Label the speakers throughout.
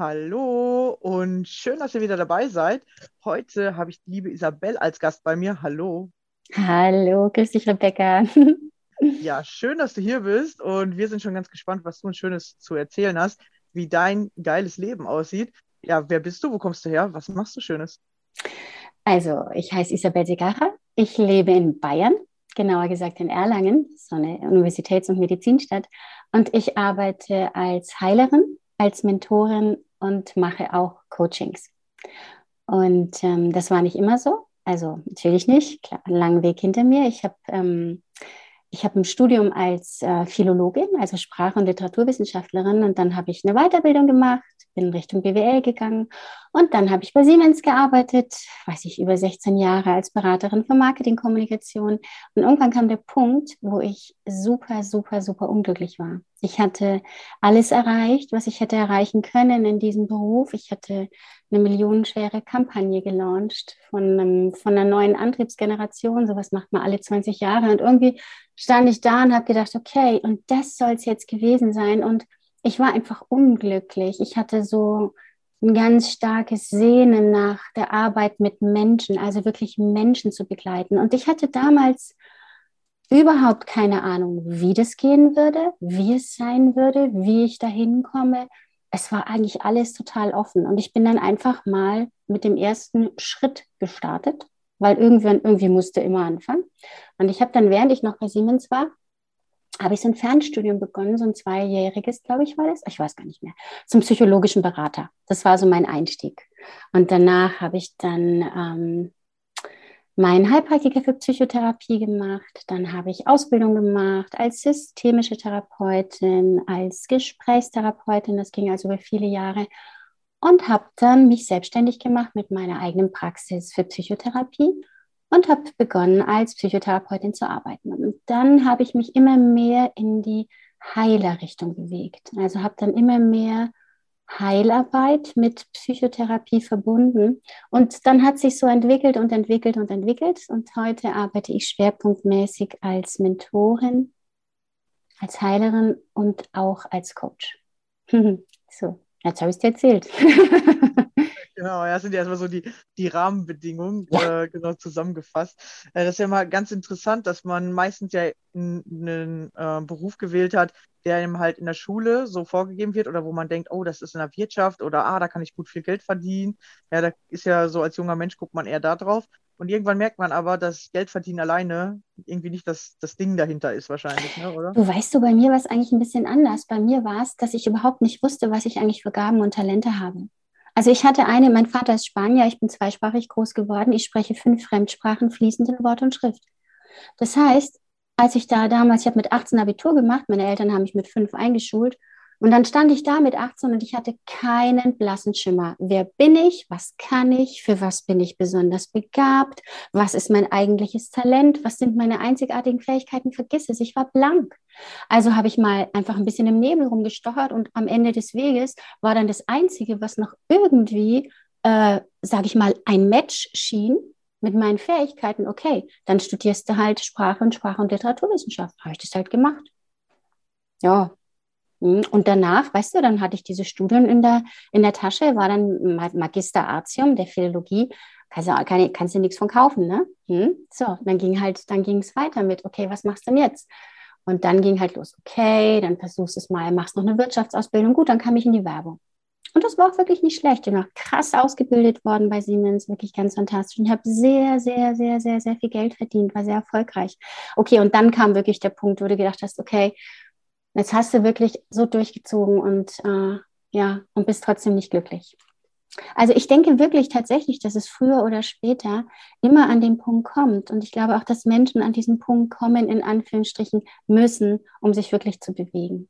Speaker 1: Hallo und schön, dass ihr wieder dabei seid. Heute habe ich die liebe Isabel als Gast bei mir. Hallo.
Speaker 2: Hallo, grüß dich, Rebecca.
Speaker 1: Ja, schön, dass du hier bist und wir sind schon ganz gespannt, was du ein Schönes zu erzählen hast, wie dein geiles Leben aussieht. Ja, wer bist du? Wo kommst du her? Was machst du Schönes?
Speaker 2: Also, ich heiße Isabel Segacher. Ich lebe in Bayern, genauer gesagt in Erlangen, so eine Universitäts- und Medizinstadt. Und ich arbeite als Heilerin, als Mentorin und mache auch Coachings. Und ähm, das war nicht immer so. Also natürlich nicht. Klar, einen langen Weg hinter mir. Ich habe ähm, habe ein Studium als äh, Philologin, also Sprach- und Literaturwissenschaftlerin, und dann habe ich eine Weiterbildung gemacht, bin Richtung BWL gegangen und dann habe ich bei Siemens gearbeitet, weiß ich, über 16 Jahre als Beraterin für Marketingkommunikation. Und irgendwann kam der Punkt, wo ich super, super, super unglücklich war. Ich hatte alles erreicht, was ich hätte erreichen können in diesem Beruf. Ich hatte eine millionenschwere Kampagne gelauncht von, einem, von einer neuen Antriebsgeneration. Sowas macht man alle 20 Jahre. Und irgendwie stand ich da und habe gedacht, okay, und das soll es jetzt gewesen sein. Und ich war einfach unglücklich. Ich hatte so ein ganz starkes Sehnen nach der Arbeit mit Menschen, also wirklich Menschen zu begleiten. Und ich hatte damals überhaupt keine Ahnung, wie das gehen würde, wie es sein würde, wie ich da hinkomme. Es war eigentlich alles total offen. Und ich bin dann einfach mal mit dem ersten Schritt gestartet, weil irgendwann irgendwie musste immer anfangen. Und ich habe dann, während ich noch bei Siemens war, habe ich so ein Fernstudium begonnen, so ein zweijähriges, glaube ich, war das. Ich weiß gar nicht mehr. Zum psychologischen Berater. Das war so mein Einstieg. Und danach habe ich dann ähm, meinen Heilpraktiker für Psychotherapie gemacht. Dann habe ich Ausbildung gemacht als systemische Therapeutin, als Gesprächstherapeutin. Das ging also über viele Jahre. Und habe dann mich selbstständig gemacht mit meiner eigenen Praxis für Psychotherapie und habe begonnen, als Psychotherapeutin zu arbeiten. Und dann habe ich mich immer mehr in die Heilerrichtung bewegt. Also habe dann immer mehr Heilarbeit mit Psychotherapie verbunden. Und dann hat sich so entwickelt und entwickelt und entwickelt. Und heute arbeite ich schwerpunktmäßig als Mentorin als Heilerin und auch als Coach. so, jetzt habe ich es dir erzählt.
Speaker 1: Genau, ja, das sind ja erstmal so die, die Rahmenbedingungen
Speaker 2: Ja.
Speaker 1: äh, genau zusammengefasst. Äh, das ist ja mal ganz interessant, dass man meistens ja einen äh, Beruf gewählt hat, der einem halt in der Schule so vorgegeben wird oder wo man denkt, oh, das ist in der Wirtschaft oder ah, da kann ich gut viel Geld verdienen. Ja, da ist ja so als junger Mensch guckt man eher da drauf. Und irgendwann merkt man aber, dass Geld verdienen alleine irgendwie nicht das, das Ding dahinter ist wahrscheinlich, ne, oder?
Speaker 2: Du weißt du, bei mir war es eigentlich ein bisschen anders. Bei mir war es, dass ich überhaupt nicht wusste, was ich eigentlich für Gaben und Talente habe. Also ich hatte eine, mein Vater ist Spanier, ich bin zweisprachig groß geworden, ich spreche fünf Fremdsprachen fließend in Wort und Schrift. Das heißt, als ich da damals, ich habe mit 18 Abitur gemacht, meine Eltern haben mich mit fünf eingeschult und dann stand ich da mit 18 und ich hatte keinen blassen Schimmer. Wer bin ich? Was kann ich? Für was bin ich besonders begabt? Was ist mein eigentliches Talent? Was sind meine einzigartigen Fähigkeiten? Vergiss es, ich war blank. Also habe ich mal einfach ein bisschen im Nebel rumgestochert und am Ende des Weges war dann das Einzige, was noch irgendwie, äh, sage ich mal, ein Match schien mit meinen Fähigkeiten. Okay, dann studierst du halt Sprache und Sprache und Literaturwissenschaft. Habe ich das halt gemacht. Ja. Hm, Und danach, weißt du, dann hatte ich diese Studien in der, in der Tasche, war dann Ma- Magister Artium der Philologie. Kannst du, kann, kannst du nichts von kaufen, ne? Hm? So, dann ging halt, dann ging es weiter mit, okay, was machst du denn jetzt? Und dann ging halt los, okay, dann versuchst du es mal, machst noch eine Wirtschaftsausbildung. Gut, dann kam ich in die Werbung. Und das war auch wirklich nicht schlecht. Ich bin auch krass ausgebildet worden bei Siemens, wirklich ganz fantastisch. Und ich habe sehr, sehr, sehr, sehr, sehr viel Geld verdient, war sehr erfolgreich. Okay, und dann kam wirklich der Punkt, wo du gedacht hast, okay, jetzt hast du wirklich so durchgezogen und äh, ja, und bist trotzdem nicht glücklich. Also ich denke wirklich tatsächlich, dass es früher oder später immer an den Punkt kommt. Und ich glaube auch, dass Menschen an diesen Punkt kommen, in Anführungsstrichen, müssen, um sich wirklich zu bewegen.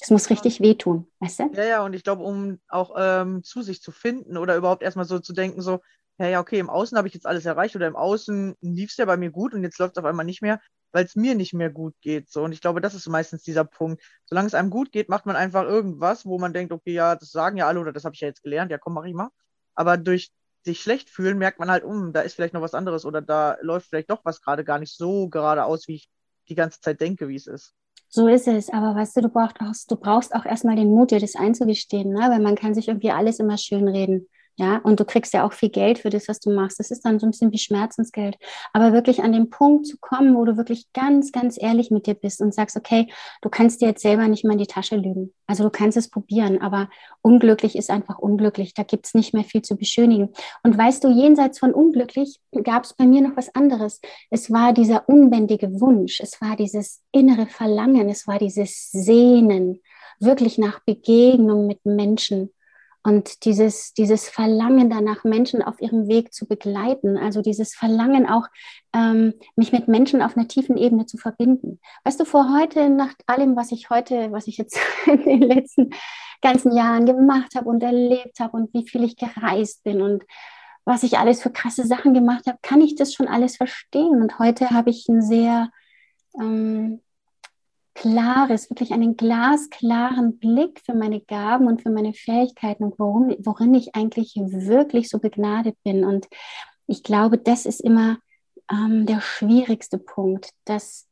Speaker 2: Es muss richtig wehtun, weißt du?
Speaker 1: Ja, ja, und ich glaube, um auch ähm, zu sich zu finden oder überhaupt erstmal so zu denken, so, ja, ja, okay, im Außen habe ich jetzt alles erreicht oder im Außen lief es ja bei mir gut und jetzt läuft es auf einmal nicht mehr, weil es mir nicht mehr gut geht. So, und ich glaube, das ist meistens dieser Punkt. Solange es einem gut geht, macht man einfach irgendwas, wo man denkt, okay, ja, das sagen ja alle oder das habe ich ja jetzt gelernt, ja, komm, mach ich mal. Aber durch sich schlecht fühlen, merkt man halt, um, da ist vielleicht noch was anderes oder da läuft vielleicht doch was gerade gar nicht so geradeaus, wie ich die ganze Zeit denke, wie es ist.
Speaker 2: So ist es, aber weißt du, du brauchst auch, du brauchst auch erstmal den Mut, dir das einzugestehen, ne? weil man kann sich irgendwie alles immer schön reden. Ja, und du kriegst ja auch viel Geld für das, was du machst. Das ist dann so ein bisschen wie Schmerzensgeld. Aber wirklich an den Punkt zu kommen, wo du wirklich ganz, ganz ehrlich mit dir bist und sagst, okay, du kannst dir jetzt selber nicht mal in die Tasche lügen. Also du kannst es probieren, aber unglücklich ist einfach unglücklich. Da gibt es nicht mehr viel zu beschönigen. Und weißt du, jenseits von unglücklich gab es bei mir noch was anderes. Es war dieser unbändige Wunsch, es war dieses innere Verlangen, es war dieses Sehnen, wirklich nach Begegnung mit Menschen. Und dieses, dieses Verlangen danach, Menschen auf ihrem Weg zu begleiten, also dieses Verlangen auch, ähm, mich mit Menschen auf einer tiefen Ebene zu verbinden. Weißt du, vor heute, nach allem, was ich heute, was ich jetzt in den letzten ganzen Jahren gemacht habe und erlebt habe und wie viel ich gereist bin und was ich alles für krasse Sachen gemacht habe, kann ich das schon alles verstehen. Und heute habe ich ein sehr ähm, klares, wirklich einen glasklaren Blick für meine Gaben und für meine Fähigkeiten und worum, worin ich eigentlich wirklich so begnadet bin. Und ich glaube, das ist immer ähm, der schwierigste Punkt, dass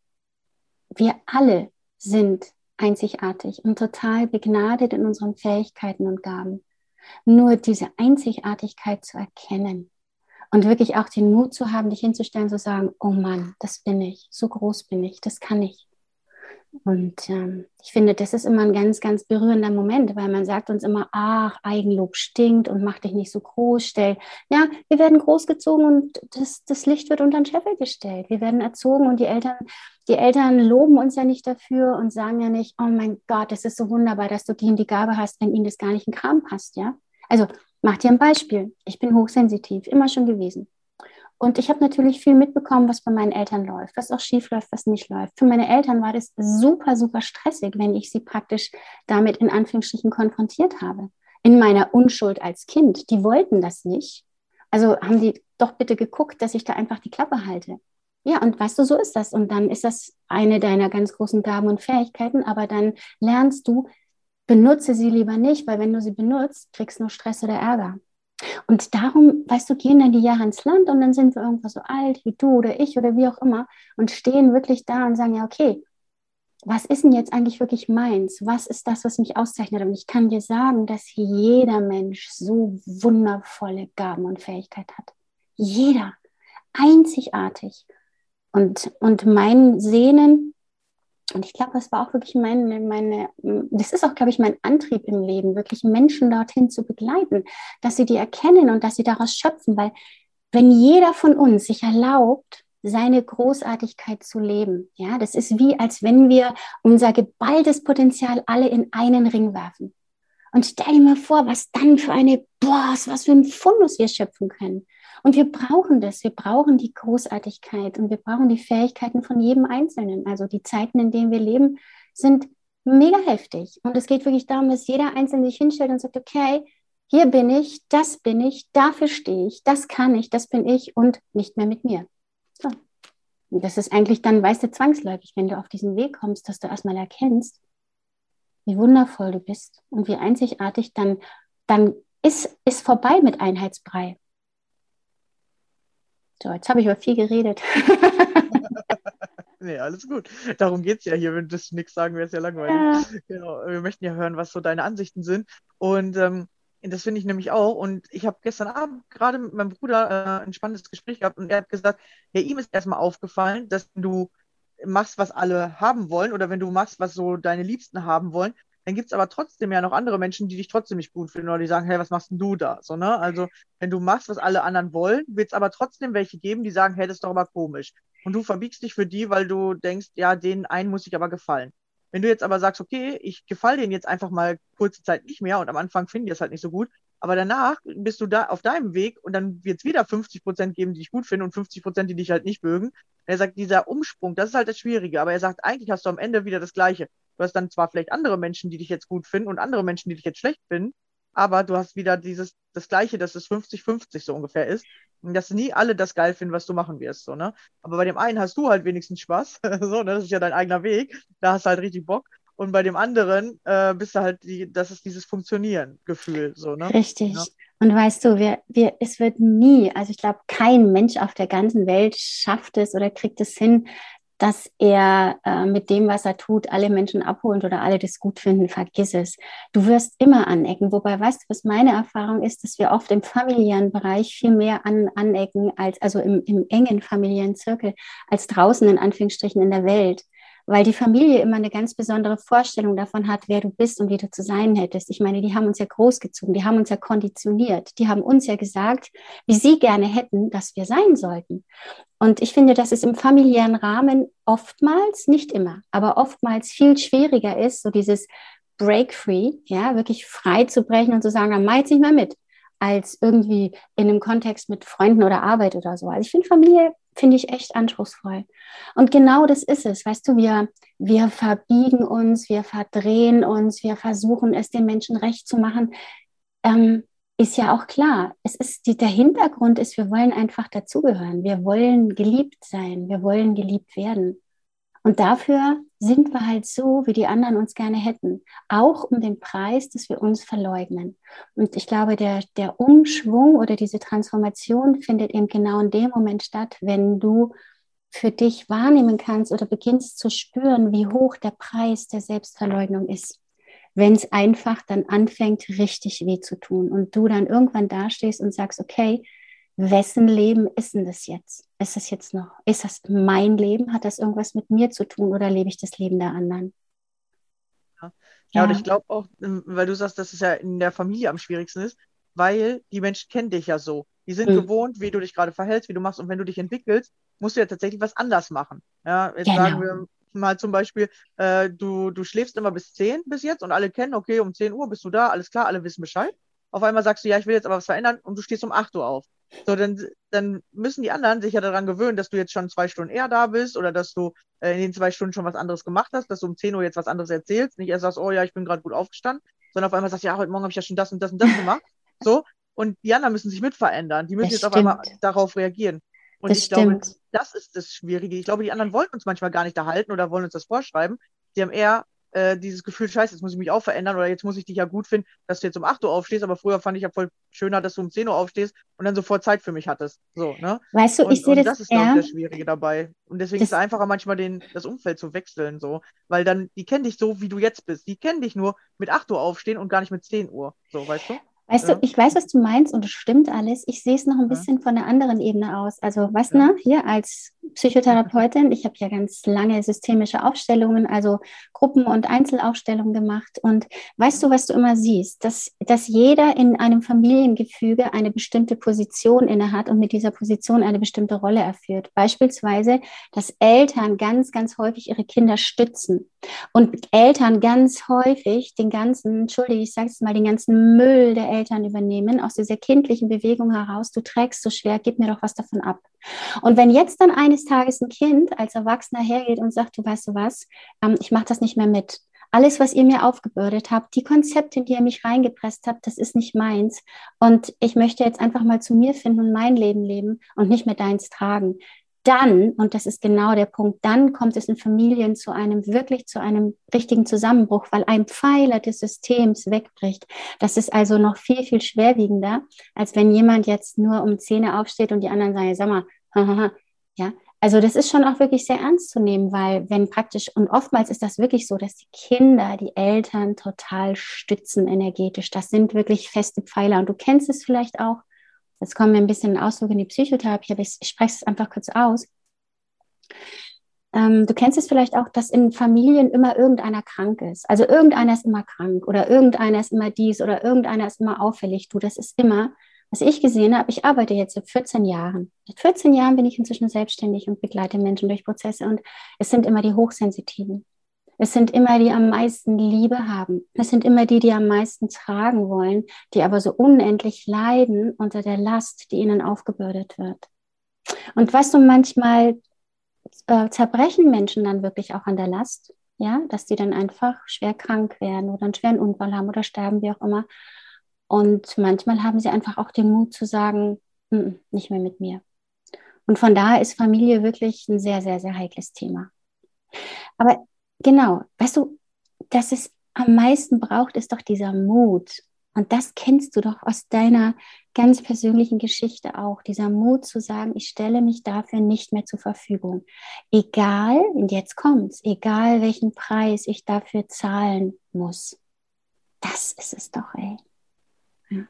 Speaker 2: wir alle sind einzigartig und total begnadet in unseren Fähigkeiten und Gaben. Nur diese Einzigartigkeit zu erkennen und wirklich auch den Mut zu haben, dich hinzustellen, zu sagen, oh Mann, das bin ich, so groß bin ich, das kann ich. Und ähm, ich finde, das ist immer ein ganz, ganz berührender Moment, weil man sagt uns immer, ach, Eigenlob stinkt und mach dich nicht so groß, stell. Ja, wir werden großgezogen und das, das Licht wird unter den Scheffel gestellt. Wir werden erzogen und die Eltern, die Eltern loben uns ja nicht dafür und sagen ja nicht, oh mein Gott, das ist so wunderbar, dass du und die Gabe hast, wenn ihnen das gar nicht in Kram passt, ja. Also, mach dir ein Beispiel. Ich bin hochsensitiv, immer schon gewesen. Und ich habe natürlich viel mitbekommen, was bei meinen Eltern läuft, was auch schief läuft, was nicht läuft. Für meine Eltern war das super, super stressig, wenn ich sie praktisch damit in Anführungsstrichen konfrontiert habe. In meiner Unschuld als Kind. Die wollten das nicht. Also haben die doch bitte geguckt, dass ich da einfach die Klappe halte. Ja, und weißt du, so ist das. Und dann ist das eine deiner ganz großen Gaben und Fähigkeiten, aber dann lernst du, benutze sie lieber nicht, weil wenn du sie benutzt, kriegst du nur Stress oder Ärger. Und darum, weißt du, gehen dann die Jahre ins Land und dann sind wir irgendwo so alt wie du oder ich oder wie auch immer und stehen wirklich da und sagen, ja, okay, was ist denn jetzt eigentlich wirklich meins? Was ist das, was mich auszeichnet? Und ich kann dir sagen, dass jeder Mensch so wundervolle Gaben und Fähigkeiten hat. Jeder. Einzigartig. Und, und mein Sehnen, und ich glaube, das war auch wirklich meine, meine, das ist auch, glaube ich, mein Antrieb im Leben, wirklich Menschen dorthin zu begleiten, dass sie die erkennen und dass sie daraus schöpfen, weil wenn jeder von uns sich erlaubt, seine Großartigkeit zu leben. Ja, das ist wie, als wenn wir unser geballtes Potenzial alle in einen Ring werfen. Und stell dir mal vor, was dann für eine, boah, was für ein Fundus wir schöpfen können. Und wir brauchen das. Wir brauchen die Großartigkeit und wir brauchen die Fähigkeiten von jedem Einzelnen. Also die Zeiten, in denen wir leben, sind mega heftig. Und es geht wirklich darum, dass jeder Einzelne sich hinstellt und sagt, okay, hier bin ich, das bin ich, dafür stehe ich, das kann ich, das bin ich und nicht mehr mit mir. So. Und das ist eigentlich dann, weißt du, zwangsläufig, wenn du auf diesen Weg kommst, dass du erstmal erkennst, wie wundervoll du bist und wie einzigartig, dann, dann ist, ist vorbei mit Einheitsbrei. So, jetzt habe ich aber viel geredet.
Speaker 1: nee, alles gut. Darum geht es ja hier. Wenn du nichts sagen, wäre es ja langweilig. Ja. Genau. Wir möchten ja hören, was so deine Ansichten sind. Und ähm, das finde ich nämlich auch. Und ich habe gestern Abend gerade mit meinem Bruder äh, ein spannendes Gespräch gehabt und er hat gesagt, ja, ihm ist erstmal aufgefallen, dass du machst, was alle haben wollen oder wenn du machst, was so deine Liebsten haben wollen, dann gibt es aber trotzdem ja noch andere Menschen, die dich trotzdem nicht gut finden oder die sagen, hey, was machst denn du da? So, ne? Also, wenn du machst, was alle anderen wollen, wird es aber trotzdem welche geben, die sagen, hey, das ist doch aber komisch. Und du verbiegst dich für die, weil du denkst, ja, den einen muss ich aber gefallen. Wenn du jetzt aber sagst, okay, ich gefalle denen jetzt einfach mal kurze Zeit nicht mehr und am Anfang finden die es halt nicht so gut, aber danach bist du da auf deinem Weg und dann wird es wieder 50 Prozent geben, die dich gut finden und 50 Prozent, die dich halt nicht mögen. Er sagt, dieser Umsprung, das ist halt das Schwierige, aber er sagt, eigentlich hast du am Ende wieder das Gleiche. Du hast dann zwar vielleicht andere Menschen, die dich jetzt gut finden und andere Menschen, die dich jetzt schlecht finden, aber du hast wieder dieses, das Gleiche, dass es 50-50 so ungefähr ist. Und dass nie alle das geil finden, was du machen wirst, so, ne? Aber bei dem einen hast du halt wenigstens Spaß, so, ne? Das ist ja dein eigener Weg. Da hast du halt richtig Bock. Und bei dem anderen äh, bist du halt die, das ist dieses Funktionieren-Gefühl, so, ne?
Speaker 2: Richtig. Ja. Und weißt du, wir, wir, es wird nie, also ich glaube, kein Mensch auf der ganzen Welt schafft es oder kriegt es hin, dass er äh, mit dem, was er tut, alle Menschen abholt oder alle das gut finden, vergiss es. Du wirst immer anecken. Wobei, weißt du, was meine Erfahrung ist, dass wir oft im familiären Bereich viel mehr an, anecken, als, also im, im engen familiären Zirkel, als draußen in Anführungsstrichen in der Welt weil die Familie immer eine ganz besondere Vorstellung davon hat, wer du bist und wie du zu sein hättest. Ich meine, die haben uns ja großgezogen, die haben uns ja konditioniert, die haben uns ja gesagt, wie sie gerne hätten, dass wir sein sollten. Und ich finde, dass es im familiären Rahmen oftmals, nicht immer, aber oftmals viel schwieriger ist, so dieses Break free, ja, wirklich frei zu brechen und zu sagen, dann mach jetzt nicht mehr mit, als irgendwie in einem Kontext mit Freunden oder Arbeit oder so. Also ich finde Familie finde ich echt anspruchsvoll. Und genau das ist es. Weißt du, wir, wir verbiegen uns, wir verdrehen uns, wir versuchen es den Menschen recht zu machen. Ähm, ist ja auch klar. Es ist die, der Hintergrund ist, wir wollen einfach dazugehören. Wir wollen geliebt sein. Wir wollen geliebt werden. Und dafür sind wir halt so, wie die anderen uns gerne hätten. Auch um den Preis, dass wir uns verleugnen. Und ich glaube, der, der Umschwung oder diese Transformation findet eben genau in dem Moment statt, wenn du für dich wahrnehmen kannst oder beginnst zu spüren, wie hoch der Preis der Selbstverleugnung ist. Wenn es einfach dann anfängt, richtig weh zu tun und du dann irgendwann dastehst und sagst, okay, wessen Leben ist denn das jetzt? Ist das jetzt noch, ist das mein Leben? Hat das irgendwas mit mir zu tun oder lebe ich das Leben der anderen?
Speaker 1: Ja, ja. und ich glaube auch, ähm, weil du sagst, dass es ja in der Familie am schwierigsten ist, weil die Menschen kennen dich ja so. Die sind mhm. gewohnt, wie du dich gerade verhältst, wie du machst. Und wenn du dich entwickelst, musst du ja tatsächlich was anders machen. Ja, jetzt genau. sagen wir mal zum Beispiel, äh, du, du schläfst immer bis 10 bis jetzt und alle kennen, okay, um 10 Uhr bist du da, alles klar, alle wissen Bescheid. Auf einmal sagst du, ja, ich will jetzt aber was verändern und du stehst um 8 Uhr auf. So, dann, dann müssen die anderen sich ja daran gewöhnen, dass du jetzt schon zwei Stunden eher da bist oder dass du äh, in den zwei Stunden schon was anderes gemacht hast, dass du um 10 Uhr jetzt was anderes erzählst. Nicht erst sagst, oh ja, ich bin gerade gut aufgestanden, sondern auf einmal sagst, ja, heute Morgen habe ich ja schon das und das und das gemacht. So. Und die anderen müssen sich mit verändern. Die müssen das jetzt stimmt. auf einmal darauf reagieren. Und das ich stimmt. glaube, das ist das Schwierige. Ich glaube, die anderen wollen uns manchmal gar nicht da halten oder wollen uns das vorschreiben. Sie haben eher äh, dieses Gefühl, scheiße, jetzt muss ich mich auch verändern oder jetzt muss ich dich ja gut finden, dass du jetzt um 8 Uhr aufstehst, aber früher fand ich ja voll schöner, dass du um 10 Uhr aufstehst und dann sofort Zeit für mich hattest. So, ne?
Speaker 2: Weißt du,
Speaker 1: Und,
Speaker 2: ich sehe das,
Speaker 1: das ist, glaube ich, das Schwierige dabei. Und deswegen ist es einfacher, manchmal den, das Umfeld zu wechseln, so. Weil dann, die kennen dich so, wie du jetzt bist. Die kennen dich nur mit 8 Uhr aufstehen und gar nicht mit 10 Uhr. So, weißt du?
Speaker 2: Weißt
Speaker 1: Ja.
Speaker 2: du, ich weiß, was du meinst und es stimmt alles. Ich sehe es noch ein
Speaker 1: Ja.
Speaker 2: bisschen von der anderen Ebene aus. Also, was,
Speaker 1: Ja.
Speaker 2: ne, hier als Psychotherapeutin, ich habe ja ganz lange systemische Aufstellungen, also Gruppen- und Einzelaufstellungen gemacht. Und weißt du, was du immer siehst? Dass, dass jeder in einem Familiengefüge eine bestimmte Position innehat und mit dieser Position eine bestimmte Rolle erfüllt. Beispielsweise, dass Eltern ganz, ganz häufig ihre Kinder stützen und Eltern ganz häufig den ganzen, entschuldige, ich sage es mal, den ganzen Müll der Eltern übernehmen, aus dieser kindlichen Bewegung heraus, du trägst so schwer, gib mir doch was davon ab. Und wenn jetzt dann eines Tages ein Kind als Erwachsener hergeht und sagt, du weißt du was, ähm, ich mache das nicht mehr mit. Alles, was ihr mir aufgebürdet habt, die Konzepte, die ihr mich reingepresst habt, das ist nicht meins. Und ich möchte jetzt einfach mal zu mir finden und mein Leben leben und nicht mehr deins tragen dann, und das ist genau der Punkt, dann kommt es in Familien zu einem wirklich zu einem richtigen Zusammenbruch, weil ein Pfeiler des Systems wegbricht. Das ist also noch viel, viel schwerwiegender, als wenn jemand jetzt nur um Zähne aufsteht und die anderen sagen, sag mal, hahaha, ja. Also das ist schon auch wirklich sehr ernst zu nehmen, weil wenn praktisch, und oftmals ist das wirklich so, dass die Kinder die Eltern total stützen energetisch. Das sind wirklich feste Pfeiler. Und du kennst es vielleicht auch, Jetzt kommen wir ein bisschen in Ausdruck in die Psychotherapie, aber ich, ich spreche es einfach kurz aus. Ähm, du kennst es vielleicht auch, dass in Familien immer irgendeiner krank ist. Also irgendeiner ist immer krank oder irgendeiner ist immer dies oder irgendeiner ist immer auffällig. Du, das ist immer, was ich gesehen habe. Ich arbeite jetzt seit 14 Jahren. Seit 14 Jahren bin ich inzwischen selbstständig und begleite Menschen durch Prozesse und es sind immer die Hochsensitiven. Es sind immer die, die am meisten Liebe haben. Es sind immer die, die am meisten tragen wollen, die aber so unendlich leiden unter der Last, die ihnen aufgebürdet wird. Und weißt du, manchmal äh, zerbrechen Menschen dann wirklich auch an der Last, ja, dass die dann einfach schwer krank werden oder einen schweren Unfall haben oder sterben, wie auch immer. Und manchmal haben sie einfach auch den Mut zu sagen, "Mm, mm, nicht mehr mit mir. Und von daher ist Familie wirklich ein sehr, sehr, sehr heikles Thema. Aber genau, weißt du, dass es am meisten braucht, ist doch dieser Mut. Und das kennst du doch aus deiner ganz persönlichen Geschichte auch. Dieser Mut zu sagen, ich stelle mich dafür nicht mehr zur Verfügung. Egal, und jetzt kommt's, egal welchen Preis ich dafür zahlen muss. Das ist es doch, ey. Ja.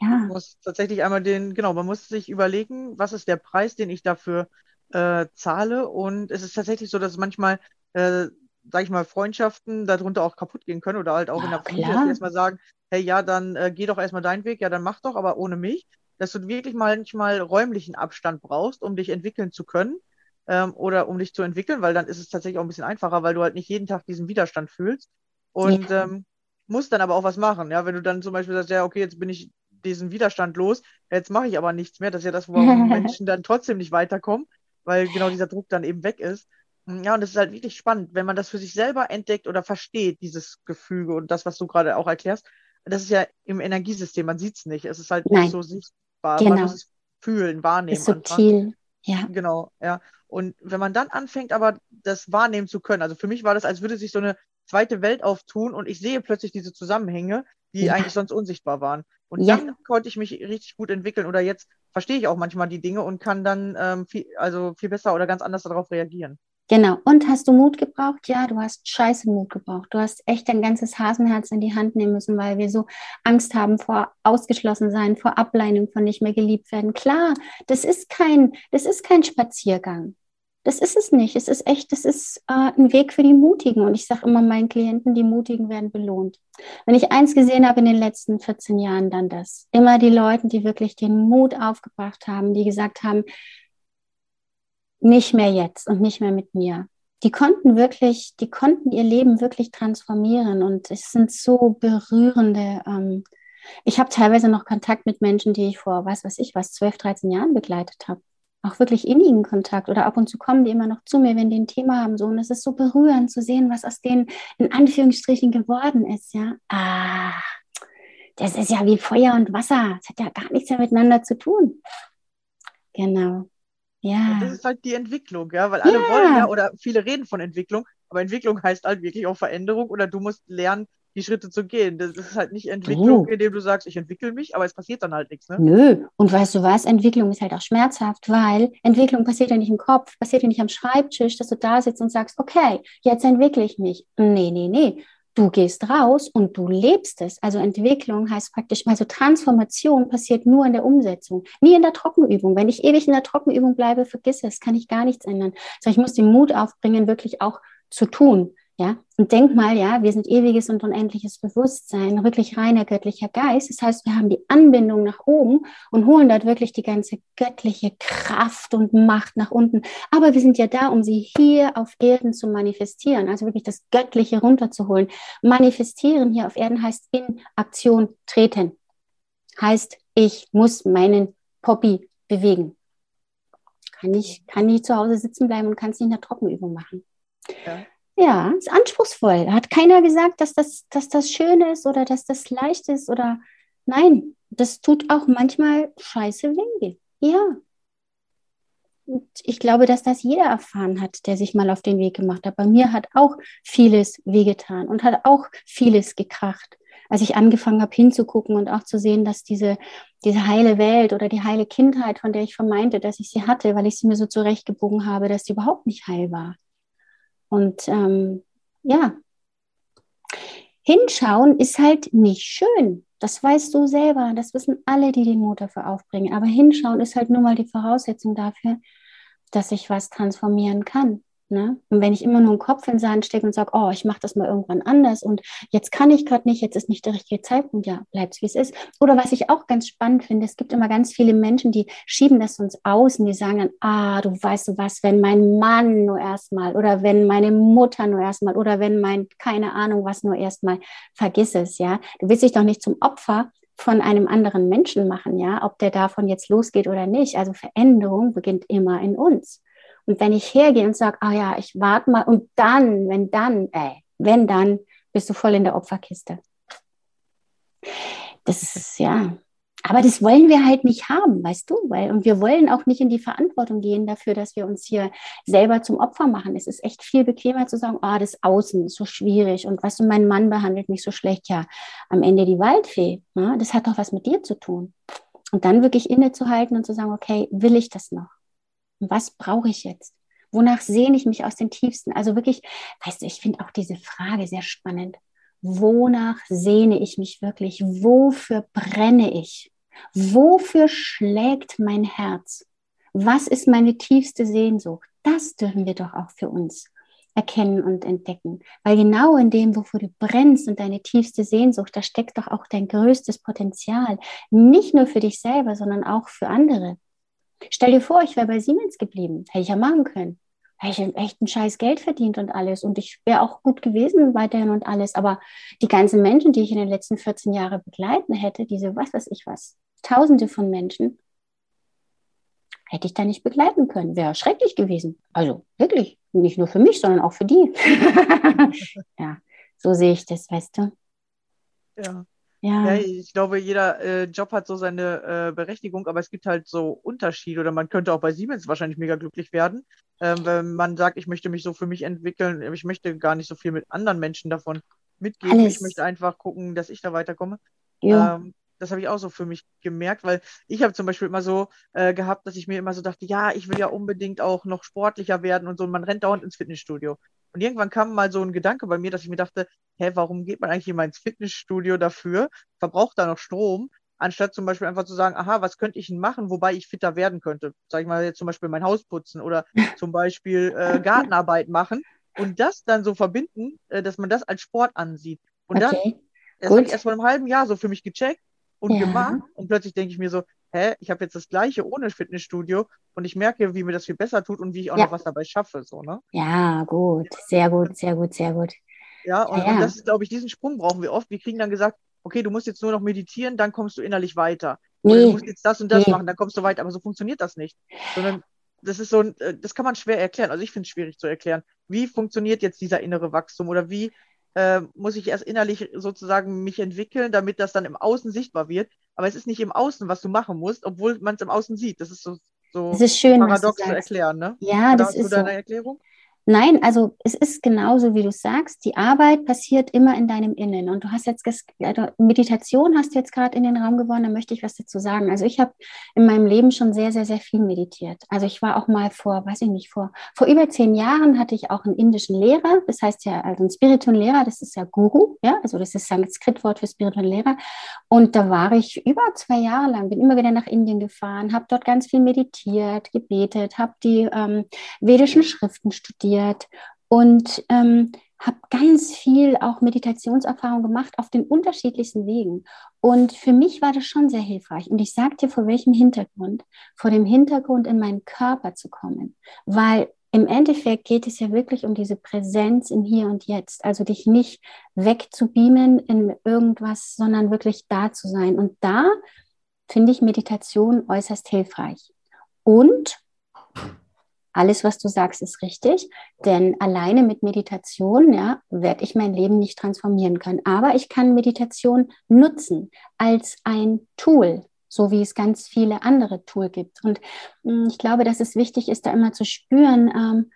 Speaker 2: Ja,
Speaker 1: Man muss tatsächlich einmal den, genau, man muss sich überlegen, was ist der Preis, den ich dafür äh, zahle. Und es ist tatsächlich so, dass manchmal, äh, sag ich mal, Freundschaften darunter auch kaputt gehen können oder halt auch in
Speaker 2: Ja,
Speaker 1: der Familie, dass erstmal sagen, hey, ja, dann äh, geh doch erstmal deinen Weg, ja, dann mach doch, aber ohne mich. Dass du wirklich manchmal räumlichen Abstand brauchst, um dich entwickeln zu können ähm, oder um dich zu entwickeln, weil dann ist es tatsächlich auch ein bisschen einfacher, weil du halt nicht jeden Tag diesen Widerstand fühlst und
Speaker 2: Ja.
Speaker 1: ähm, musst dann aber auch was machen. Ja, wenn du dann zum Beispiel sagst, ja, okay, jetzt bin ich diesen Widerstand los, jetzt mache ich aber nichts mehr. Das ist ja das, warum Menschen dann trotzdem nicht weiterkommen, weil genau dieser Druck dann eben weg ist. Ja, und das ist halt wirklich spannend, wenn man das für sich selber entdeckt oder versteht, dieses Gefüge und das, was du gerade auch erklärst. Das ist ja im Energiesystem, man sieht es nicht. Es ist halt
Speaker 2: Nein.
Speaker 1: nicht so sichtbar. Man
Speaker 2: Genau.
Speaker 1: muss es fühlen, wahrnehmen.
Speaker 2: ist
Speaker 1: anfangen.
Speaker 2: subtil. Ja,
Speaker 1: Genau, ja. Und wenn man dann anfängt, aber das wahrnehmen zu können, also für mich war das, als würde sich so eine zweite Welt auftun und ich sehe plötzlich diese Zusammenhänge, die
Speaker 2: Ja.
Speaker 1: eigentlich sonst unsichtbar waren. Und
Speaker 2: Ja.
Speaker 1: dann konnte ich mich richtig gut entwickeln oder jetzt verstehe ich auch manchmal die Dinge und kann dann ähm, viel, also viel besser oder ganz anders darauf reagieren.
Speaker 2: genau. Und hast du Mut gebraucht? Ja, du hast scheiße Mut gebraucht. Du hast echt dein ganzes Hasenherz in die Hand nehmen müssen, weil wir so Angst haben vor ausgeschlossen sein, vor Ablehnung, von nicht mehr geliebt werden. Klar, das ist kein, das ist kein Spaziergang. Das ist es nicht. Es ist echt, das ist äh, ein Weg für die Mutigen. Und ich sage immer meinen Klienten, die Mutigen werden belohnt. Wenn ich eins gesehen habe in den letzten 14 Jahren, dann das. Immer die Leute, die wirklich den Mut aufgebracht haben, die gesagt haben, nicht mehr jetzt und nicht mehr mit mir. Die konnten wirklich, die konnten ihr Leben wirklich transformieren und es sind so berührende. Ähm, ich habe teilweise noch Kontakt mit Menschen, die ich vor, weiß was ich was, 12, 13 Jahren begleitet habe. Auch wirklich innigen Kontakt oder ab und zu kommen die immer noch zu mir, wenn die ein Thema haben. So. Und es ist so berührend zu sehen, was aus denen in Anführungsstrichen geworden ist. Ja, ah, das ist ja wie Feuer und Wasser. Das hat ja gar nichts mehr miteinander zu tun. Genau.
Speaker 1: Und
Speaker 2: Ja.
Speaker 1: das ist halt die Entwicklung, ja, weil alle wollen ja, oder viele reden von Entwicklung, Aber Entwicklung heißt halt wirklich auch Veränderung oder du musst lernen, die Schritte zu gehen. Das ist halt nicht Entwicklung,
Speaker 2: Du.
Speaker 1: indem du sagst, ich entwickle mich, aber es passiert dann halt nichts. Ne?
Speaker 2: Nö. Und weißt du was? Entwicklung ist halt auch schmerzhaft, weil Entwicklung passiert ja nicht im Kopf, passiert ja nicht am Schreibtisch, dass du da sitzt und sagst, okay, jetzt entwickle ich mich. Nee, nee, nee. Du gehst raus und du lebst es. Also Entwicklung heißt praktisch, also Transformation passiert nur in der Umsetzung, nie in der Trockenübung. Wenn ich ewig in der Trockenübung bleibe, vergiss es, kann ich gar nichts ändern. So, ich muss den Mut aufbringen, wirklich auch zu tun. Ja, und denk mal, ja, wir sind ewiges und unendliches Bewusstsein, wirklich reiner göttlicher Geist. Das heißt, wir haben die Anbindung nach oben und holen dort wirklich die ganze göttliche Kraft und Macht nach unten. Aber wir sind ja da, um sie hier auf Erden zu manifestieren, also wirklich das Göttliche runterzuholen. Manifestieren hier auf Erden heißt in Aktion treten. Heißt, ich muss meinen Poppy bewegen. Kann ich, kann nicht zu Hause sitzen bleiben und kann es nicht in der Trockenübung machen.
Speaker 1: Ja.
Speaker 2: Ja, ist anspruchsvoll. Hat keiner gesagt, dass das, dass das schön ist oder dass das leicht ist oder nein, das tut auch manchmal scheiße weh. Ja. Und ich glaube, dass das jeder erfahren hat, der sich mal auf den Weg gemacht hat. Bei mir hat auch vieles wehgetan und hat auch vieles gekracht. Als ich angefangen habe hinzugucken und auch zu sehen, dass diese, diese heile Welt oder die heile Kindheit, von der ich vermeinte, dass ich sie hatte, weil ich sie mir so zurechtgebogen habe, dass sie überhaupt nicht heil war. Und ähm, ja, hinschauen ist halt nicht schön. Das weißt du selber. Das wissen alle, die den Mut dafür aufbringen. Aber hinschauen ist halt nur mal die Voraussetzung dafür, dass ich was transformieren kann. Ne? Und wenn ich immer nur den Kopf in den Sand stecke und sage, oh, ich mache das mal irgendwann anders und jetzt kann ich gerade nicht, jetzt ist nicht der richtige Zeitpunkt, ja, bleibt es wie es ist. Oder was ich auch ganz spannend finde, es gibt immer ganz viele Menschen, die schieben das uns aus und die sagen dann, ah, du weißt du was, wenn mein Mann nur erstmal oder wenn meine Mutter nur erstmal oder wenn mein, keine Ahnung was nur erstmal, vergiss es, ja. Du willst dich doch nicht zum Opfer von einem anderen Menschen machen, ja, ob der davon jetzt losgeht oder nicht. Also Veränderung beginnt immer in uns. Und wenn ich hergehe und sage, ah ja, ich warte mal und dann, wenn dann, ey, wenn dann, bist du voll in der Opferkiste. Das ist ja, aber das wollen wir halt nicht haben, weißt du, weil und wir wollen auch nicht in die Verantwortung gehen dafür, dass wir uns hier selber zum Opfer machen. Es ist echt viel bequemer zu sagen, ah, das Außen ist so schwierig und weißt du, mein Mann behandelt mich so schlecht. Ja, am Ende die Waldfee, ne? das hat doch was mit dir zu tun. Und dann wirklich innezuhalten und zu sagen, okay, will ich das noch? Was brauche ich jetzt? Wonach sehne ich mich aus den tiefsten? Also wirklich, weißt du, ich finde auch diese Frage sehr spannend. Wonach sehne ich mich wirklich? Wofür brenne ich? Wofür schlägt mein Herz? Was ist meine tiefste Sehnsucht? Das dürfen wir doch auch für uns erkennen und entdecken. Weil genau in dem, wofür du brennst und deine tiefste Sehnsucht, da steckt doch auch dein größtes Potenzial. Nicht nur für dich selber, sondern auch für andere. Stell dir vor, ich wäre bei Siemens geblieben. Hätte ich ja machen können. Hätte ich echt ein scheiß Geld verdient und alles. Und ich wäre auch gut gewesen weiterhin und alles. Aber die ganzen Menschen, die ich in den letzten 14 Jahren begleiten hätte, diese was weiß ich was, Tausende von Menschen, hätte ich da nicht begleiten können. Wäre schrecklich gewesen. Also wirklich, nicht nur für mich, sondern auch für die. ja, so sehe ich das, weißt du.
Speaker 1: Ja.
Speaker 2: Ja,
Speaker 1: Ja, ich glaube, jeder äh, Job hat so seine äh, Berechtigung, aber es gibt halt so Unterschiede oder man könnte auch bei Siemens wahrscheinlich mega glücklich werden, ähm, wenn man sagt, ich möchte mich so für mich entwickeln, ich möchte gar nicht so viel mit anderen Menschen davon mitgeben,
Speaker 2: Alles.
Speaker 1: ich möchte einfach gucken, dass ich da weiterkomme.
Speaker 2: ja,
Speaker 1: Ähm, das habe ich auch so für mich gemerkt, weil ich habe zum Beispiel immer so äh, gehabt, dass ich mir immer so dachte, ja, ich will ja unbedingt auch noch sportlicher werden und so. Und man rennt dauernd ins Fitnessstudio. Und irgendwann kam mal so ein Gedanke bei mir, dass ich mir dachte, hä, warum geht man eigentlich immer ins Fitnessstudio dafür, verbraucht da noch Strom, anstatt zum Beispiel einfach zu sagen, aha, was könnte ich denn machen, wobei ich fitter werden könnte? Sag ich mal jetzt zum Beispiel mein Haus putzen oder zum Beispiel äh, Gartenarbeit machen und das dann so verbinden, äh, dass man das als Sport ansieht. Und dann
Speaker 2: okay.
Speaker 1: das habe ich erst vor einem halben Jahr so für mich gecheckt und
Speaker 2: Ja.
Speaker 1: gemacht. Und plötzlich denke ich mir so, hä, ich habe jetzt das Gleiche ohne Fitnessstudio und ich merke, wie mir das viel besser tut und wie ich auch
Speaker 2: Ja.
Speaker 1: noch was dabei schaffe. So, ne?
Speaker 2: Ja, gut, sehr gut, sehr gut, sehr gut.
Speaker 1: Ja, und,
Speaker 2: Ja,
Speaker 1: und das ist, glaube ich, diesen Sprung brauchen wir oft. Wir kriegen dann gesagt, okay, du musst jetzt nur noch meditieren, dann kommst du innerlich weiter. Oder du
Speaker 2: Nee,
Speaker 1: musst jetzt das und das
Speaker 2: nee.
Speaker 1: machen, dann kommst du weiter. Aber so funktioniert das nicht. Sondern das ist so ein, äh, das kann man schwer erklären. Also ich finde es schwierig zu erklären. Wie funktioniert jetzt dieser innere Wachstum oder wie äh, muss ich erst innerlich sozusagen mich entwickeln, damit das dann im Außen sichtbar wird. Aber es ist nicht im Außen, was du machen musst, obwohl man es im Außen sieht. Das ist so, so
Speaker 2: das ist schön,
Speaker 1: paradox zu erklären, ne?
Speaker 2: Ja,
Speaker 1: Oder
Speaker 2: das ist so.
Speaker 1: Erklärung?
Speaker 2: Nein, also es ist genauso, wie du sagst. Die Arbeit passiert immer in deinem Innen. Und du hast jetzt also Meditation hast du jetzt gerade in den Raum gewonnen, da möchte ich was dazu sagen. Also ich habe in meinem Leben schon sehr, sehr, sehr viel meditiert. Also ich war auch mal vor, weiß ich nicht, vor, vor über zehn Jahren hatte ich auch einen indischen Lehrer, das heißt ja, also einen spirituellen Lehrer, das ist ja Guru, ja, also das ist Sanskrit-Wort für spirituellen Lehrer. Und da war ich über zwei Jahre lang, bin immer wieder nach Indien gefahren, habe dort ganz viel meditiert, gebetet, habe die ähm, vedischen Schriften studiert studiert und ähm, habe ganz viel auch Meditationserfahrung gemacht auf den unterschiedlichsten Wegen. Und für mich war das schon sehr hilfreich. Und ich sage dir, vor welchem Hintergrund? Vor dem Hintergrund, in meinen Körper zu kommen. Weil im Endeffekt geht es ja wirklich um diese Präsenz im Hier und Jetzt. Also dich nicht wegzubeamen in irgendwas, sondern wirklich da zu sein. Und da finde ich Meditation äußerst hilfreich. Und alles, was du sagst, ist richtig, denn alleine mit Meditation, ja, werde ich mein Leben nicht transformieren können. Aber ich kann Meditation nutzen als ein Tool, so wie es ganz viele andere Tools gibt. Und mh, hm, ich glaube, dass es wichtig ist, da immer zu spüren, ähm,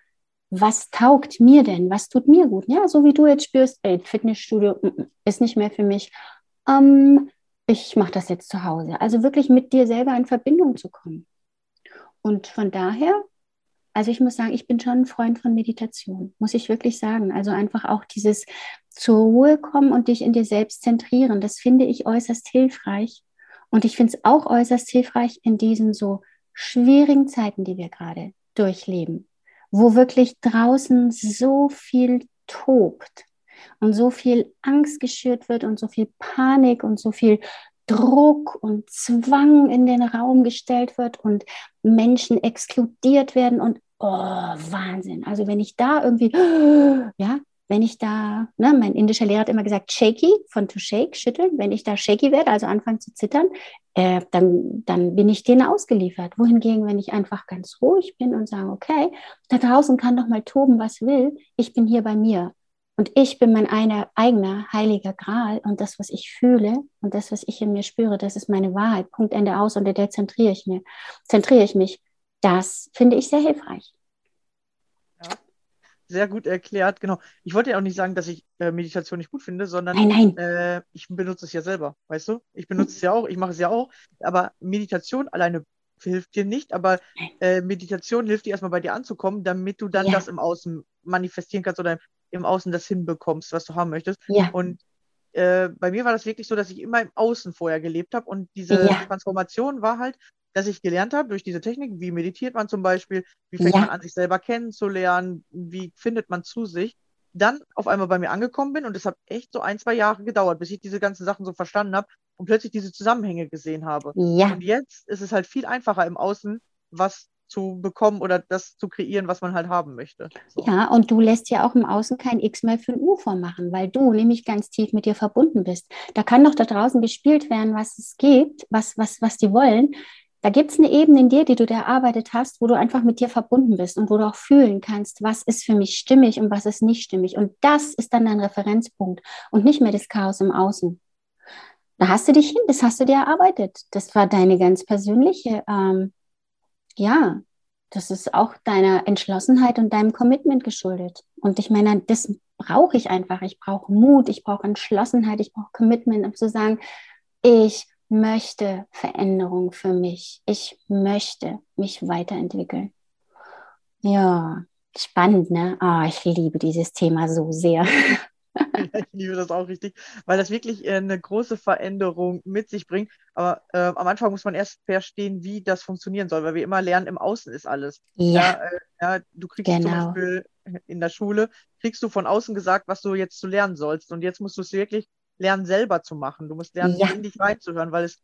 Speaker 2: was taugt mir denn? Was tut mir gut? Ja, so wie du jetzt spürst, ey, Fitnessstudio mm, mm, ist nicht mehr für mich. Ähm, ich mache das jetzt zu Hause. Also wirklich mit dir selber in Verbindung zu kommen. Und von daher also ich muss sagen, ich bin schon ein Freund von Meditation, muss ich wirklich sagen. Also einfach auch dieses zur Ruhe kommen und dich in dir selbst zentrieren, das finde ich äußerst hilfreich. Und ich finde es auch äußerst hilfreich in diesen so schwierigen Zeiten, die wir gerade durchleben, wo wirklich draußen so viel tobt und so viel Angst geschürt wird und so viel Panik und so viel Druck und Zwang in den Raum gestellt wird und Menschen exkludiert werden und oh, Wahnsinn. Also wenn ich da irgendwie, ja, wenn ich da, ne, mein indischer Lehrer hat immer gesagt, shaky, von to shake, schütteln, wenn ich da shaky werde, also anfange zu zittern, äh, dann, dann bin ich denen ausgeliefert. Wohingegen, wenn ich einfach ganz ruhig bin und sage, okay, da draußen kann doch mal toben, was will, ich bin hier bei mir. Und ich bin mein einer, eigener heiliger Gral und das, was ich fühle und das, was ich in mir spüre, das ist meine Wahrheit. Punkt, Ende aus, unter der zentriere ich, mir, zentriere ich mich. Das finde ich sehr hilfreich.
Speaker 1: Ja, sehr gut erklärt, genau. Ich wollte ja auch nicht sagen, dass ich äh, Meditation nicht gut finde, sondern
Speaker 2: nein, nein.
Speaker 1: Äh, ich benutze es ja selber, weißt du? Ich benutze es ja auch, ich mache es ja auch, aber Meditation alleine hilft dir nicht, aber äh, Meditation hilft dir erstmal bei dir anzukommen, damit du dann ja. das im Außen manifestieren kannst oder im Außen das hinbekommst, was du haben möchtest.
Speaker 2: Ja.
Speaker 1: Und äh, bei mir war das wirklich so, dass ich immer im Außen vorher gelebt habe und diese ja. Transformation war halt, dass ich gelernt habe durch diese Technik, wie meditiert man zum Beispiel, wie fängt ja. man an, sich selber kennenzulernen, wie findet man zu sich, dann auf einmal bei mir angekommen bin und es hat echt so ein, zwei Jahre gedauert, bis ich diese ganzen Sachen so verstanden habe und plötzlich diese Zusammenhänge gesehen habe.
Speaker 2: Ja.
Speaker 1: Und jetzt ist es halt viel einfacher im Außen, was zu bekommen oder das zu kreieren, was man halt haben möchte.
Speaker 2: So. Ja, und du lässt ja auch im Außen kein X mehr für ein U vormachen, weil du nämlich ganz tief mit dir verbunden bist. Da kann doch da draußen gespielt werden, was es gibt, was, was, was die wollen. Da gibt es eine Ebene in dir, die du erarbeitet hast, wo du einfach mit dir verbunden bist und wo du auch fühlen kannst, was ist für mich stimmig und was ist nicht stimmig. Und das ist dann dein Referenzpunkt und nicht mehr das Chaos im Außen. Da hast du dich hin, das hast du dir erarbeitet. Das war deine ganz persönliche, ähm, ja, das ist auch deiner Entschlossenheit und deinem Commitment geschuldet. Und ich meine, das brauche ich einfach. Ich brauche Mut, ich brauche Entschlossenheit, ich brauche Commitment, um zu sagen, ich möchte Veränderung für mich. Ich möchte mich weiterentwickeln. Ja, spannend, ne? Ah, ich liebe dieses Thema so sehr.
Speaker 1: ich liebe das auch richtig, weil das wirklich äh, eine große Veränderung mit sich bringt. Aber äh, am Anfang muss man erst verstehen, wie das funktionieren soll, weil wir immer lernen, im Außen ist alles.
Speaker 2: Ja.
Speaker 1: Ja, äh, ja du kriegst
Speaker 2: genau.
Speaker 1: zum Beispiel in der Schule, kriegst du von außen gesagt, was du jetzt zu lernen sollst. Und jetzt musst du es wirklich lernen, selber zu machen. Du musst lernen, ja. in dich reinzuhören, weil es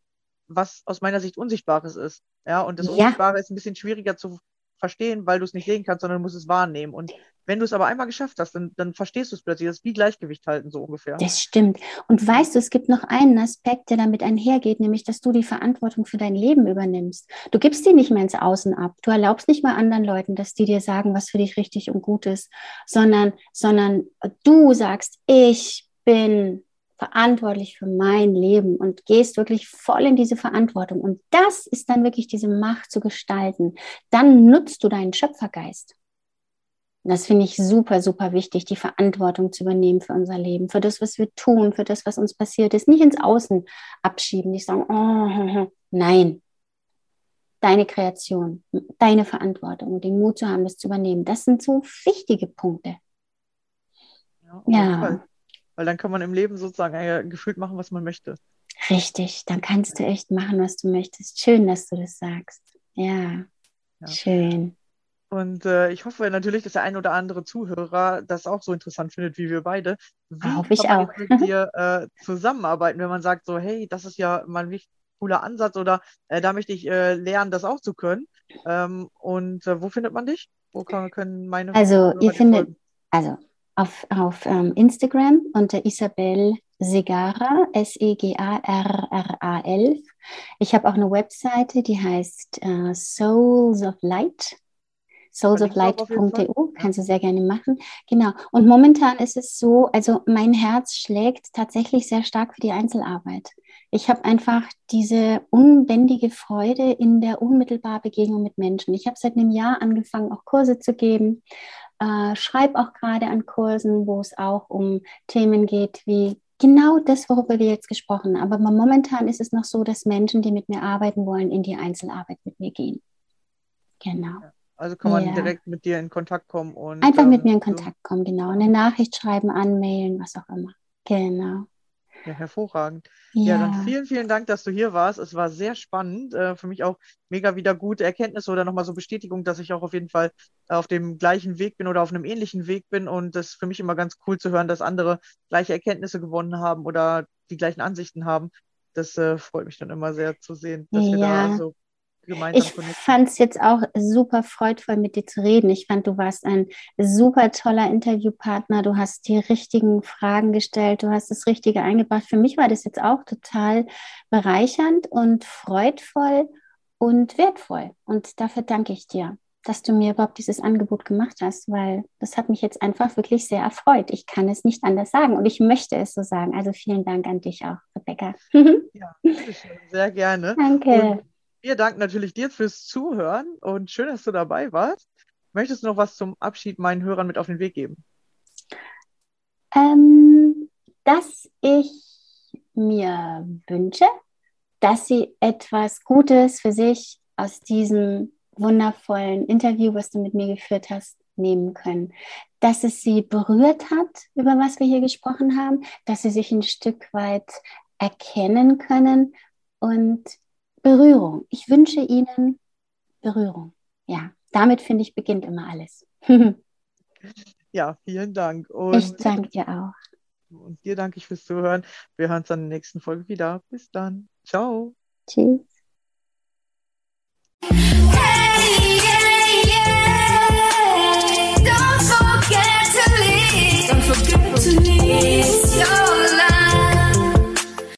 Speaker 1: was aus meiner Sicht Unsichtbares ist. Ja, und das. Unsichtbare ist ein bisschen schwieriger zu verstehen, weil du es nicht sehen kannst, sondern du musst es wahrnehmen. Und wenn du es aber einmal geschafft hast, dann, dann verstehst du es plötzlich. Das ist wie Gleichgewicht halten, so ungefähr.
Speaker 2: Das stimmt. Und weißt du, es gibt noch einen Aspekt, der damit einhergeht, nämlich, dass du die Verantwortung für dein Leben übernimmst. Du gibst die nicht mehr ins Außen ab. Du erlaubst nicht mal anderen Leuten, dass die dir sagen, was für dich richtig und gut ist, sondern, sondern du sagst, ich bin verantwortlich für mein Leben und gehst wirklich voll in diese Verantwortung. Und das ist dann wirklich diese Macht zu gestalten. Dann nutzt du deinen Schöpfergeist. Das finde ich super, super wichtig, die Verantwortung zu übernehmen für unser Leben, für das, was wir tun, für das, was uns passiert ist. Nicht ins Außen abschieben, nicht sagen, oh, nein. Deine Kreation, deine Verantwortung und den Mut zu haben, das zu übernehmen. Das sind so wichtige Punkte.
Speaker 1: Ja. Weil dann kann man im Leben sozusagen äh, gefühlt machen, was man möchte.
Speaker 2: Richtig, dann kannst du echt machen, was du möchtest. Schön, dass du das sagst. Ja,
Speaker 1: Ja.
Speaker 2: schön.
Speaker 1: Und äh, ich hoffe natürlich, dass der ein oder andere Zuhörer das auch so interessant findet wie wir beide. Wie
Speaker 2: Hoffe ich auch.
Speaker 1: mit dir äh, zusammenarbeiten, wenn man sagt so, hey, das ist ja mal ein cooler Ansatz oder äh, da möchte ich äh, lernen, das auch zu können. Ähm, und äh, wo findet man dich? Wo kann, können meine
Speaker 2: Also, ihr findet,
Speaker 1: folgen?
Speaker 2: also auf, auf ähm, Instagram unter Isabel Segara, E S-E-G-A-R-R-A-L. Ich habe auch eine Webseite, die heißt äh, Souls of Light. Soulsoflight.eu, kannst du sehr gerne machen. Genau. Und momentan ist es so, also mein Herz schlägt tatsächlich sehr stark für die Einzelarbeit. Ich habe einfach diese unbändige Freude in der unmittelbaren Begegnung mit Menschen. Ich habe seit einem Jahr angefangen, auch Kurse zu geben, äh, schreibe auch gerade an Kursen, wo es auch um Themen geht wie genau das, worüber wir jetzt gesprochen haben. Aber momentan ist es noch so, dass Menschen, die mit mir arbeiten wollen, in die Einzelarbeit mit mir gehen. Genau.
Speaker 1: Also kann man
Speaker 2: Ja.
Speaker 1: direkt mit dir in Kontakt kommen und
Speaker 2: Einfach mit
Speaker 1: ähm,
Speaker 2: mir in Kontakt kommen, genau. Eine Nachricht schreiben, anmailen, was auch immer. Genau.
Speaker 1: Ja, hervorragend. Ja,
Speaker 2: Ja,
Speaker 1: dann vielen, vielen Dank, dass du hier warst. Es war sehr spannend. Äh, für mich auch mega wieder gute Erkenntnisse oder nochmal so Bestätigung, dass ich auch auf jeden Fall auf dem gleichen Weg bin oder auf einem ähnlichen Weg bin. Und das ist für mich immer ganz cool zu hören, dass andere gleiche Erkenntnisse gewonnen haben oder die gleichen Ansichten haben. Das äh, freut mich dann immer sehr zu sehen, dass wir
Speaker 2: Ja.
Speaker 1: da so gemeinsam
Speaker 2: ich fand es jetzt auch super freudvoll, mit dir zu reden. Ich fand, du warst ein super toller Interviewpartner. Du hast die richtigen Fragen gestellt. Du hast das Richtige eingebracht. Für mich war das jetzt auch total bereichernd und freudvoll und wertvoll. Und dafür danke ich dir, dass du mir überhaupt dieses Angebot gemacht hast, weil das hat mich jetzt einfach wirklich sehr erfreut. Ich kann es nicht anders sagen und ich möchte es so sagen. Also vielen Dank an dich auch, Rebecca.
Speaker 1: Ja, sehr gerne.
Speaker 2: Danke.
Speaker 1: Und wir danken natürlich dir fürs Zuhören und schön, dass du dabei warst. Möchtest du noch was zum Abschied meinen Hörern mit auf den Weg geben?
Speaker 2: Ähm, dass ich mir wünsche, dass sie etwas Gutes für sich aus diesem wundervollen Interview, was du mit mir geführt hast, nehmen können. Dass es sie berührt hat, über was wir hier gesprochen haben, dass sie sich ein Stück weit erkennen können und Berührung. Ich wünsche ihnen Berührung. Ja, damit finde ich, beginnt immer alles.
Speaker 1: Ja, vielen Dank. Und
Speaker 2: ich danke dir auch.
Speaker 1: Und dir danke ich fürs Zuhören. Wir hören uns dann in der nächsten Folge wieder. Bis dann. Ciao.
Speaker 2: Tschüss.
Speaker 3: Hey, yeah, yeah. Don't forget to leave. Don't forget to leave.